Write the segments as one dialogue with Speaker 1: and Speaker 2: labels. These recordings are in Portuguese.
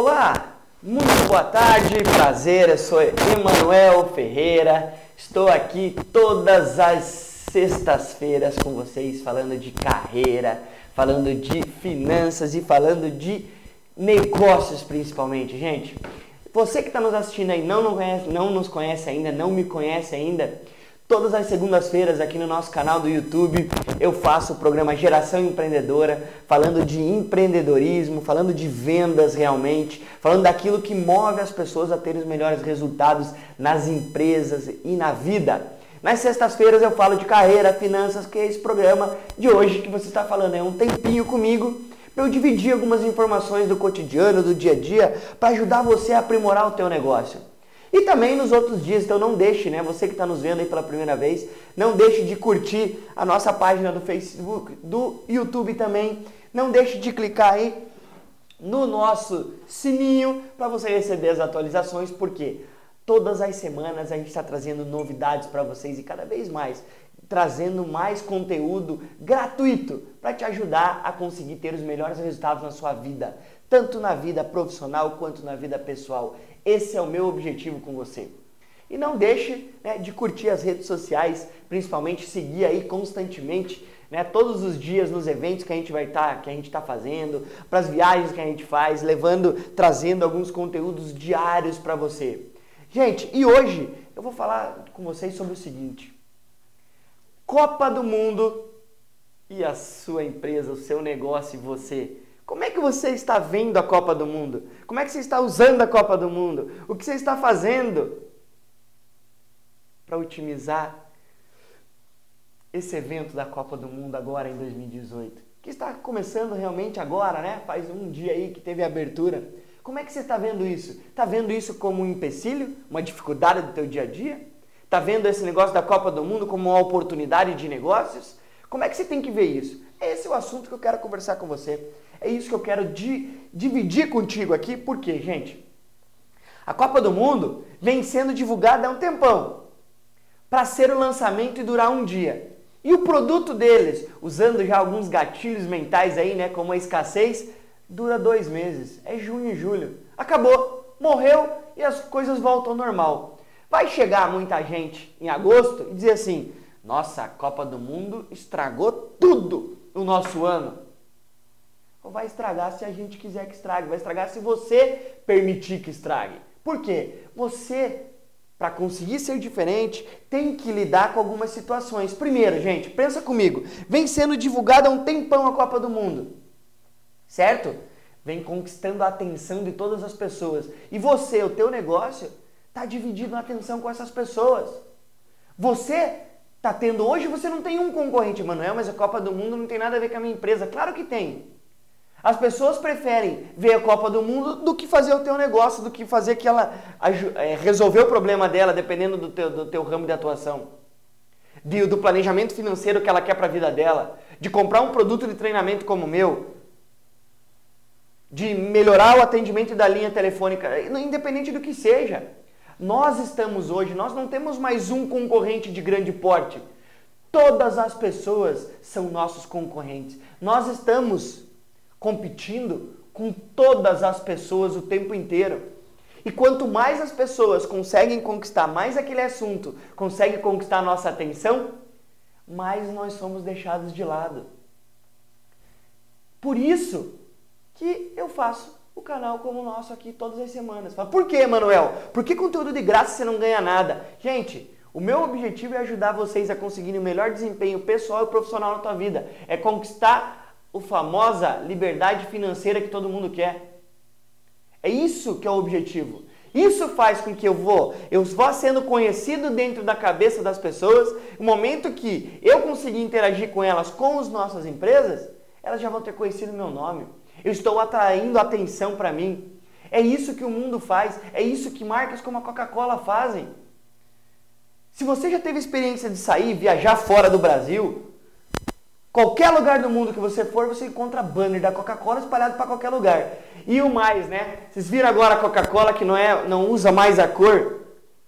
Speaker 1: Olá, muito boa tarde, prazer, eu sou Emanuel Ferreira, estou aqui todas as sextas-feiras com vocês falando de carreira, falando de finanças e falando de negócios principalmente, gente. Você que está nos assistindo aí não, não, conhece, não nos conhece ainda, não me conhece ainda, Todas as segundas-feiras aqui no nosso canal do YouTube eu faço o programa Geração Empreendedora, falando de empreendedorismo, falando de vendas realmente, falando daquilo que move as pessoas a terem os melhores resultados nas empresas e na vida. Nas sextas-feiras eu falo de carreira, finanças, que é esse programa de hoje que você está falando. É um tempinho comigo para eu dividir algumas informações do cotidiano, do dia a dia, para ajudar você a aprimorar o teu negócio. E também nos outros dias, então não deixe, né? Você que está nos vendo aí pela primeira vez, não deixe de curtir a nossa página do Facebook, do YouTube também. Não deixe de clicar aí no nosso sininho para você receber as atualizações, porque todas as semanas a gente está trazendo novidades para vocês e cada vez mais trazendo mais conteúdo gratuito para te ajudar a conseguir ter os melhores resultados na sua vida, tanto na vida profissional quanto na vida pessoal. Esse é o meu objetivo com você. E não deixe né, de curtir as redes sociais, principalmente seguir aí constantemente, né, todos os dias nos eventos que a gente vai estar, tá, que a gente está fazendo, para as viagens que a gente faz, levando, trazendo alguns conteúdos diários para você. Gente, e hoje eu vou falar com vocês sobre o seguinte: Copa do Mundo e a sua empresa, o seu negócio e você como é que você está vendo a Copa do Mundo? Como é que você está usando a Copa do Mundo? O que você está fazendo para otimizar esse evento da Copa do Mundo agora em 2018? Que está começando realmente agora, né? Faz um dia aí que teve a abertura. Como é que você está vendo isso? Está vendo isso como um empecilho, uma dificuldade do teu dia a dia? Está vendo esse negócio da Copa do Mundo como uma oportunidade de negócios? Como é que você tem que ver isso? Esse é o assunto que eu quero conversar com você. É isso que eu quero di dividir contigo aqui, porque, gente, a Copa do Mundo vem sendo divulgada há um tempão para ser o lançamento e durar um dia. E o produto deles, usando já alguns gatilhos mentais aí, né, como a escassez, dura dois meses. É junho e julho. Acabou, morreu e as coisas voltam ao normal. Vai chegar muita gente em agosto e dizer assim: nossa, a Copa do Mundo estragou tudo no nosso ano ou vai estragar se a gente quiser que estrague, vai estragar se você permitir que estrague. Por quê? Você, para conseguir ser diferente, tem que lidar com algumas situações. Primeiro, gente, pensa comigo, vem sendo divulgada há um tempão a Copa do Mundo, certo? Vem conquistando a atenção de todas as pessoas. E você, o teu negócio, está dividindo a atenção com essas pessoas. Você está tendo hoje, você não tem um concorrente, Manuel, mas a Copa do Mundo não tem nada a ver com a minha empresa. Claro que tem. As pessoas preferem ver a Copa do Mundo do que fazer o teu negócio, do que fazer que ela é, resolver o problema dela, dependendo do teu, do teu ramo de atuação. De, do planejamento financeiro que ela quer para a vida dela. De comprar um produto de treinamento como o meu. De melhorar o atendimento da linha telefônica, independente do que seja. Nós estamos hoje, nós não temos mais um concorrente de grande porte. Todas as pessoas são nossos concorrentes. Nós estamos competindo com todas as pessoas o tempo inteiro. E quanto mais as pessoas conseguem conquistar mais aquele assunto, conseguem conquistar nossa atenção, mais nós somos deixados de lado. Por isso que eu faço o canal como o nosso aqui todas as semanas. Fala, por que, Manuel? Por que conteúdo de graça você não ganha nada? Gente, o meu objetivo é ajudar vocês a conseguirem o melhor desempenho pessoal e profissional na tua vida. É conquistar o famosa liberdade financeira que todo mundo quer. É isso que é o objetivo. Isso faz com que eu vou, eu vá sendo conhecido dentro da cabeça das pessoas. No momento que eu conseguir interagir com elas, com as nossas empresas, elas já vão ter conhecido meu nome. Eu estou atraindo atenção para mim. É isso que o mundo faz, é isso que marcas como a Coca-Cola fazem. Se você já teve experiência de sair, viajar fora do Brasil, Qualquer lugar do mundo que você for, você encontra banner da Coca-Cola espalhado para qualquer lugar. E o mais, né? Vocês viram agora a Coca-Cola que não é, não usa mais a cor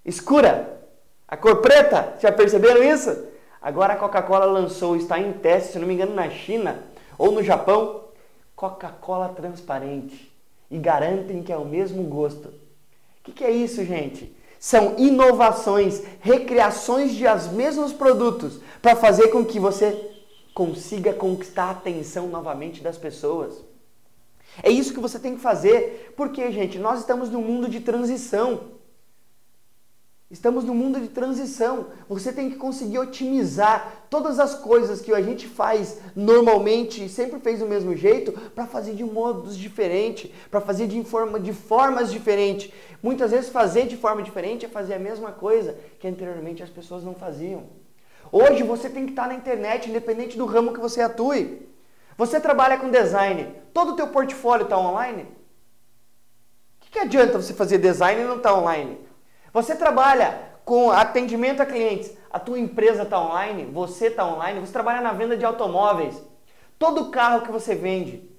Speaker 1: escura, a cor preta? Já perceberam isso? Agora a Coca-Cola lançou, está em teste, se não me engano, na China ou no Japão, Coca-Cola transparente. e garantem que é o mesmo gosto. O que, que é isso, gente? São inovações, recriações de os mesmos produtos para fazer com que você consiga conquistar a atenção novamente das pessoas. É isso que você tem que fazer, porque, gente, nós estamos num mundo de transição. Estamos num mundo de transição. Você tem que conseguir otimizar todas as coisas que a gente faz normalmente, sempre fez do mesmo jeito, para fazer de modos diferentes, para fazer de, forma, de formas diferentes. Muitas vezes fazer de forma diferente é fazer a mesma coisa que anteriormente as pessoas não faziam. Hoje você tem que estar na internet, independente do ramo que você atue. Você trabalha com design, todo o teu portfólio está online? O que, que adianta você fazer design e não estar tá online? Você trabalha com atendimento a clientes, a tua empresa está online, você está online, você trabalha na venda de automóveis. Todo carro que você vende,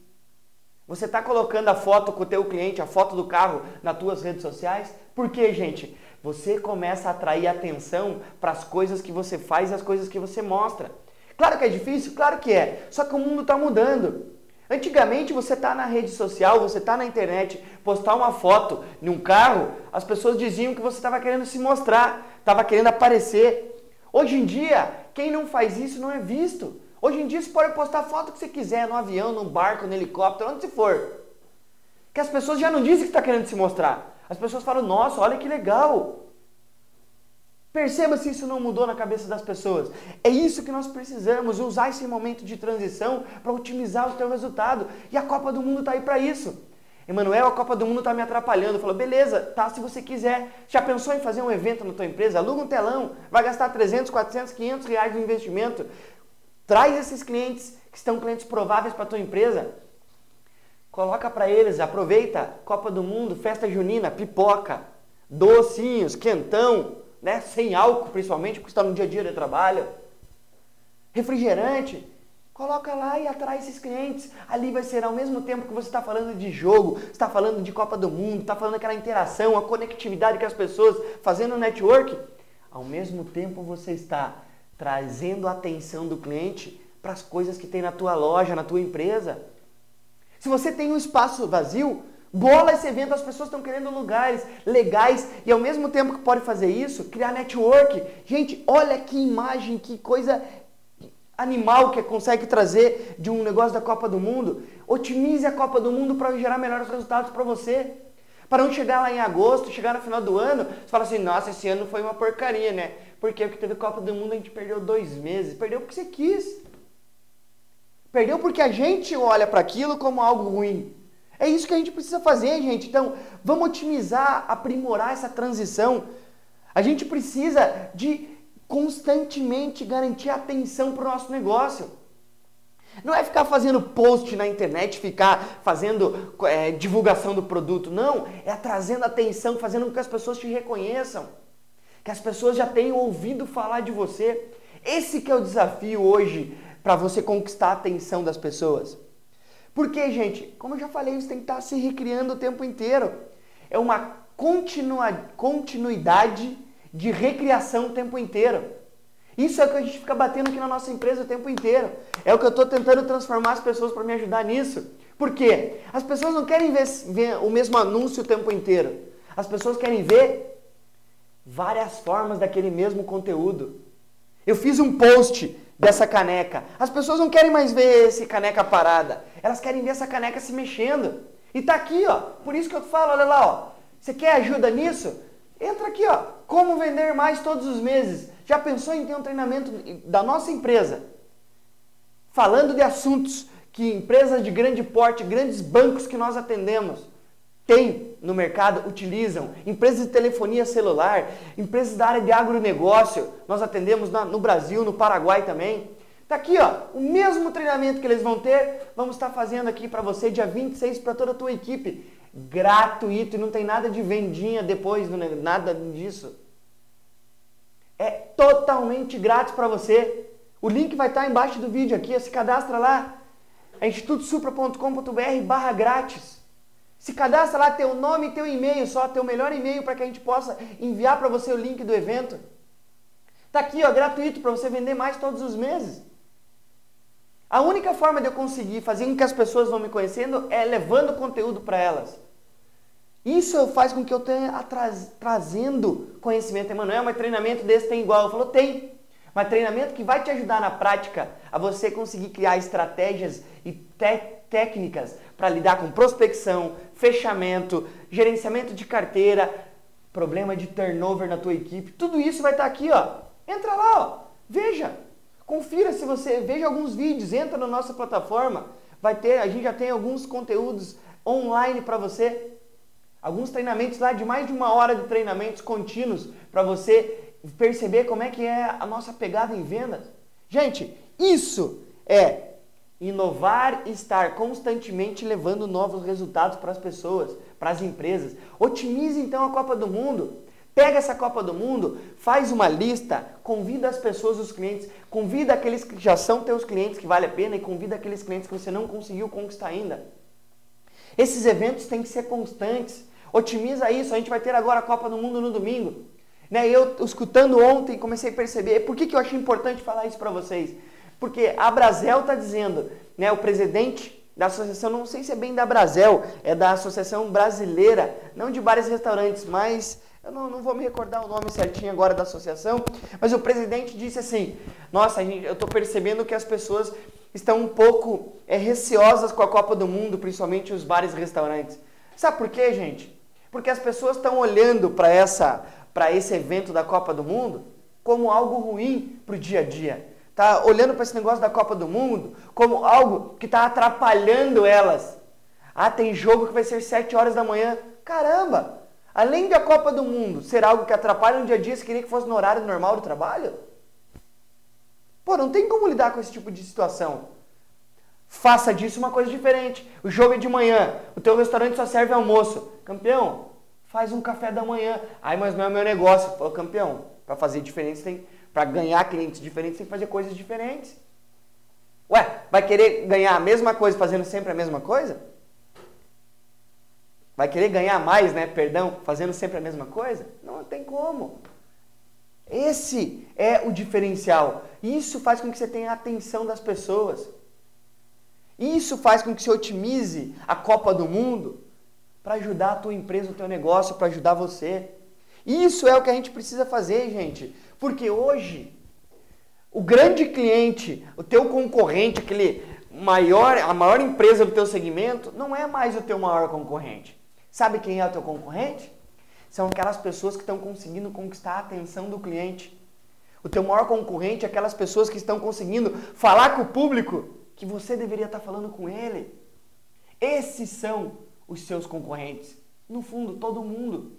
Speaker 1: você está colocando a foto com o teu cliente, a foto do carro nas tuas redes sociais? Por quê, gente? Você começa a atrair atenção para as coisas que você faz e as coisas que você mostra. Claro que é difícil, claro que é. Só que o mundo está mudando. Antigamente você tá na rede social, você tá na internet, postar uma foto num carro, as pessoas diziam que você estava querendo se mostrar, estava querendo aparecer. Hoje em dia, quem não faz isso não é visto. Hoje em dia você pode postar a foto que você quiser, no avião, no barco, no helicóptero, onde você for. Que as pessoas já não dizem que está querendo se mostrar. As pessoas falam, nossa, olha que legal. Perceba se isso não mudou na cabeça das pessoas. É isso que nós precisamos, usar esse momento de transição para otimizar o teu resultado. E a Copa do Mundo está aí para isso. Emanuel, a Copa do Mundo está me atrapalhando. Falou, beleza, tá, se você quiser. Já pensou em fazer um evento na tua empresa? Aluga um telão, vai gastar 300, 400, 500 reais de investimento. Traz esses clientes que estão clientes prováveis para a tua empresa. Coloca para eles, aproveita Copa do Mundo, festa junina, pipoca, docinhos, quentão, né? sem álcool principalmente, porque está no dia a dia de trabalho. Refrigerante, coloca lá e atrai esses clientes. Ali vai ser ao mesmo tempo que você está falando de jogo, está falando de Copa do Mundo, está falando daquela interação, a conectividade com as pessoas, fazendo network. Ao mesmo tempo você está trazendo a atenção do cliente para as coisas que tem na tua loja, na tua empresa. Se você tem um espaço vazio, Bola esse evento, as pessoas estão querendo lugares legais e ao mesmo tempo que pode fazer isso, criar network. Gente, olha que imagem, que coisa animal que consegue trazer de um negócio da Copa do Mundo. Otimize a Copa do Mundo para gerar melhores resultados para você. Para não chegar lá em agosto, chegar no final do ano, você fala assim, nossa, esse ano foi uma porcaria, né? Porque teve Copa do Mundo, a gente perdeu dois meses. Perdeu porque você quis. Perdeu porque a gente olha para aquilo como algo ruim. É isso que a gente precisa fazer, gente. Então, vamos otimizar, aprimorar essa transição. A gente precisa de constantemente garantir atenção para o nosso negócio. Não é ficar fazendo post na internet, ficar fazendo é, divulgação do produto. Não, é trazendo atenção, fazendo com que as pessoas te reconheçam. Que as pessoas já tenham ouvido falar de você. Esse que é o desafio hoje para você conquistar a atenção das pessoas. Porque, gente, como eu já falei, você tem que estar se recriando o tempo inteiro. É uma continua, continuidade de recriação o tempo inteiro. Isso é o que a gente fica batendo aqui na nossa empresa o tempo inteiro. É o que eu estou tentando transformar as pessoas para me ajudar nisso. Por quê? As pessoas não querem ver, ver o mesmo anúncio o tempo inteiro. As pessoas querem ver várias formas daquele mesmo conteúdo. Eu fiz um post dessa caneca. As pessoas não querem mais ver esse caneca parada. Elas querem ver essa caneca se mexendo. E tá aqui, ó. Por isso que eu falo, olha lá, ó. Você quer ajuda nisso? Entra aqui, ó. Como vender mais todos os meses. Já pensou em ter um treinamento da nossa empresa? Falando de assuntos que empresas de grande porte, grandes bancos que nós atendemos, têm no mercado, utilizam. Empresas de telefonia celular, empresas da área de agronegócio, nós atendemos no Brasil, no Paraguai também. Tá aqui, ó, o mesmo treinamento que eles vão ter, vamos estar fazendo aqui para você dia 26 para toda a tua equipe, gratuito e não tem nada de vendinha depois, nada disso. É totalmente grátis para você. O link vai estar embaixo do vídeo aqui, se cadastra lá. É institutosupra.com.br/barra grátis. Se cadastra lá teu nome e teu e-mail, só teu melhor e-mail para que a gente possa enviar para você o link do evento. Tá aqui, ó, gratuito para você vender mais todos os meses. A única forma de eu conseguir fazer com que as pessoas vão me conhecendo é levando conteúdo para elas. Isso faz com que eu tenha trazendo conhecimento. Emanuel, mas treinamento desse tem igual? Eu falo, tem. Mas treinamento que vai te ajudar na prática a você conseguir criar estratégias e técnicas para lidar com prospecção, fechamento, gerenciamento de carteira, problema de turnover na tua equipe. Tudo isso vai estar tá aqui, ó. Entra lá, ó. Veja. Confira se você veja alguns vídeos, entra na nossa plataforma, vai ter, a gente já tem alguns conteúdos online para você, alguns treinamentos lá de mais de uma hora de treinamentos contínuos para você perceber como é que é a nossa pegada em vendas. Gente, isso é inovar estar constantemente levando novos resultados para as pessoas, para as empresas. Otimize então a Copa do Mundo. Pega essa Copa do Mundo, faz uma lista, convida as pessoas, os clientes, convida aqueles que já são teus clientes que vale a pena e convida aqueles clientes que você não conseguiu conquistar ainda. Esses eventos têm que ser constantes. Otimiza isso. A gente vai ter agora a Copa do Mundo no domingo. Né? Eu, escutando ontem, comecei a perceber. Por que, que eu achei importante falar isso para vocês? Porque a Brasel está dizendo, né, o presidente da associação, não sei se é bem da Brasel, é da Associação Brasileira, não de bares e restaurantes, mas eu não, não, vou me recordar o nome certinho agora da associação, mas o presidente disse assim: Nossa, gente, eu estou percebendo que as pessoas estão um pouco é, receosas com a Copa do Mundo, principalmente os bares e restaurantes. Sabe por quê, gente? Porque as pessoas estão olhando para essa para esse evento da Copa do Mundo como algo ruim para o dia a dia. Tá olhando para esse negócio da Copa do Mundo como algo que está atrapalhando elas. Ah, tem jogo que vai ser 7 horas da manhã. Caramba! Além da Copa do Mundo ser algo que atrapalha no dia a dia, você queria que fosse no horário normal do trabalho? Pô, não tem como lidar com esse tipo de situação. Faça disso uma coisa diferente. O jogo é de manhã, o teu restaurante só serve almoço. Campeão, faz um café da manhã. Ai, mas não é meu negócio. Pô, campeão, para fazer diferença tem, para ganhar clientes diferentes tem que fazer coisas diferentes. Ué, vai querer ganhar a mesma coisa fazendo sempre a mesma coisa? Vai querer ganhar mais, né? Perdão, fazendo sempre a mesma coisa? Não tem como. Esse é o diferencial. Isso faz com que você tenha a atenção das pessoas. Isso faz com que você otimize a Copa do Mundo para ajudar a tua empresa, o teu negócio, para ajudar você. Isso é o que a gente precisa fazer, gente. Porque hoje o grande cliente, o teu concorrente, aquele maior, a maior empresa do teu segmento, não é mais o teu maior concorrente. Sabe quem é o teu concorrente? São aquelas pessoas que estão conseguindo conquistar a atenção do cliente. O teu maior concorrente é aquelas pessoas que estão conseguindo falar com o público que você deveria estar falando com ele. Esses são os seus concorrentes. No fundo, todo mundo.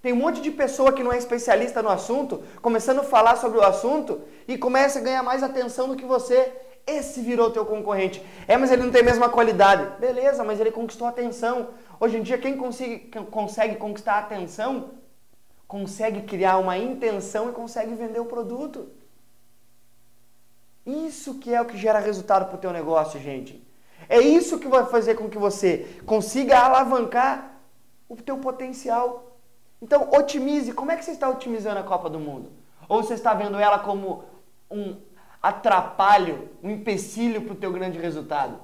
Speaker 1: Tem um monte de pessoa que não é especialista no assunto, começando a falar sobre o assunto e começa a ganhar mais atenção do que você. Esse virou teu concorrente. É, mas ele não tem a mesma qualidade. Beleza, mas ele conquistou atenção. Hoje em dia, quem consegue, consegue conquistar atenção, consegue criar uma intenção e consegue vender o produto. Isso que é o que gera resultado para o teu negócio, gente. É isso que vai fazer com que você consiga alavancar o teu potencial. Então, otimize. Como é que você está otimizando a Copa do Mundo? Ou você está vendo ela como um atrapalho, um empecilho para o teu grande resultado?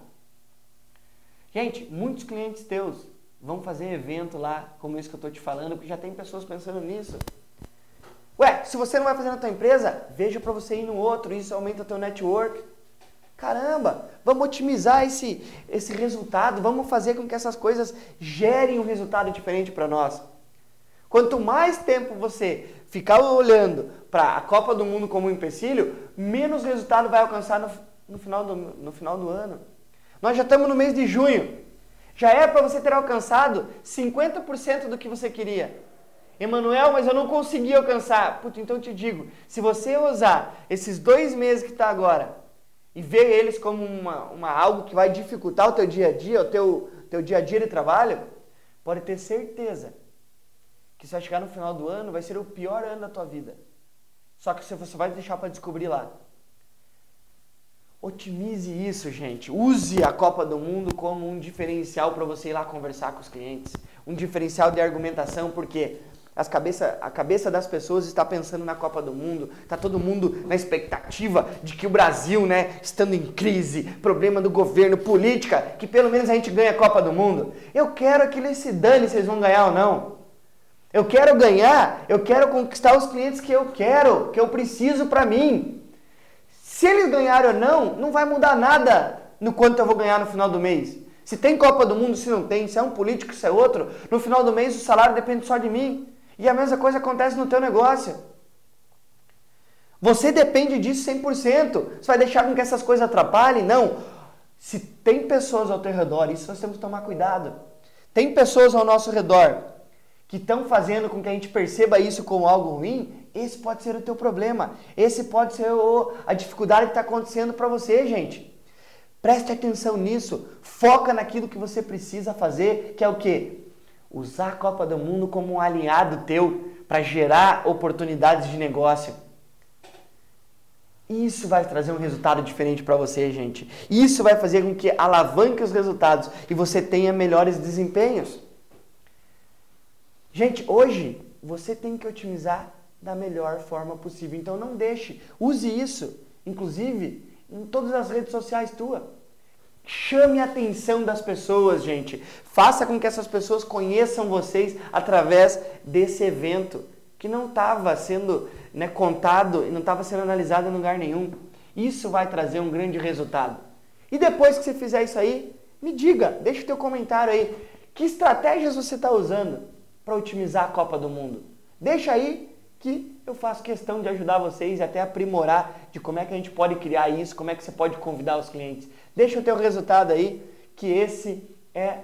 Speaker 1: Gente, muitos clientes teus Vamos fazer evento lá, como isso que eu estou te falando, porque já tem pessoas pensando nisso. Ué, se você não vai fazer na tua empresa, veja para você ir no outro, isso aumenta o teu network. Caramba, vamos otimizar esse, esse resultado, vamos fazer com que essas coisas gerem um resultado diferente para nós. Quanto mais tempo você ficar olhando para a Copa do Mundo como um empecilho, menos resultado vai alcançar no, no, final do, no final do ano. Nós já estamos no mês de junho já é para você ter alcançado 50% do que você queria. Emanuel, mas eu não consegui alcançar. Puta, então eu te digo, se você usar esses dois meses que está agora e ver eles como uma, uma, algo que vai dificultar o teu dia a dia, o teu, teu dia a dia de trabalho, pode ter certeza que você vai chegar no final do ano, vai ser o pior ano da tua vida. Só que você vai deixar para descobrir lá. Otimize isso, gente. Use a Copa do Mundo como um diferencial para você ir lá conversar com os clientes. Um diferencial de argumentação, porque As cabeça, a cabeça das pessoas está pensando na Copa do Mundo, está todo mundo na expectativa de que o Brasil, né, estando em crise, problema do governo, política, que pelo menos a gente ganha a Copa do Mundo. Eu quero que eles se dane se eles vão ganhar ou não. Eu quero ganhar, eu quero conquistar os clientes que eu quero, que eu preciso para mim. Se eles ganharem ou não, não vai mudar nada no quanto eu vou ganhar no final do mês. Se tem Copa do Mundo, se não tem, se é um político, se é outro, no final do mês o salário depende só de mim. E a mesma coisa acontece no teu negócio. Você depende disso 100%. Você vai deixar com que essas coisas atrapalhem? Não. Se tem pessoas ao teu redor, isso nós temos que tomar cuidado. Tem pessoas ao nosso redor que estão fazendo com que a gente perceba isso como algo ruim, esse pode ser o teu problema. Esse pode ser o, a dificuldade que está acontecendo para você, gente. Preste atenção nisso. Foca naquilo que você precisa fazer, que é o quê? Usar a Copa do Mundo como um alinhado teu para gerar oportunidades de negócio. Isso vai trazer um resultado diferente para você, gente. Isso vai fazer com que alavanque os resultados e você tenha melhores desempenhos. Gente, hoje você tem que otimizar da melhor forma possível. Então não deixe, use isso, inclusive em todas as redes sociais tuas. Chame a atenção das pessoas, gente. Faça com que essas pessoas conheçam vocês através desse evento que não estava sendo né, contado e não estava sendo analisado em lugar nenhum. Isso vai trazer um grande resultado. E depois que você fizer isso aí, me diga, deixa o teu comentário aí. Que estratégias você está usando para otimizar a Copa do Mundo? Deixa aí que eu faço questão de ajudar vocês e até aprimorar de como é que a gente pode criar isso, como é que você pode convidar os clientes. Deixa o teu resultado aí, que esse é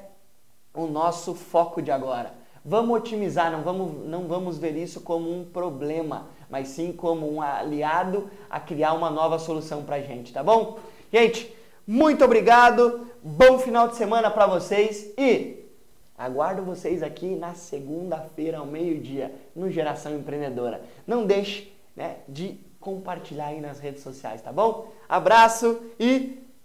Speaker 1: o nosso foco de agora. Vamos otimizar, não vamos, não vamos ver isso como um problema, mas sim como um aliado a criar uma nova solução para gente, tá bom? Gente, muito obrigado, bom final de semana para vocês e Aguardo vocês aqui na segunda-feira ao meio-dia no Geração Empreendedora. Não deixe né, de compartilhar aí nas redes sociais, tá bom? Abraço e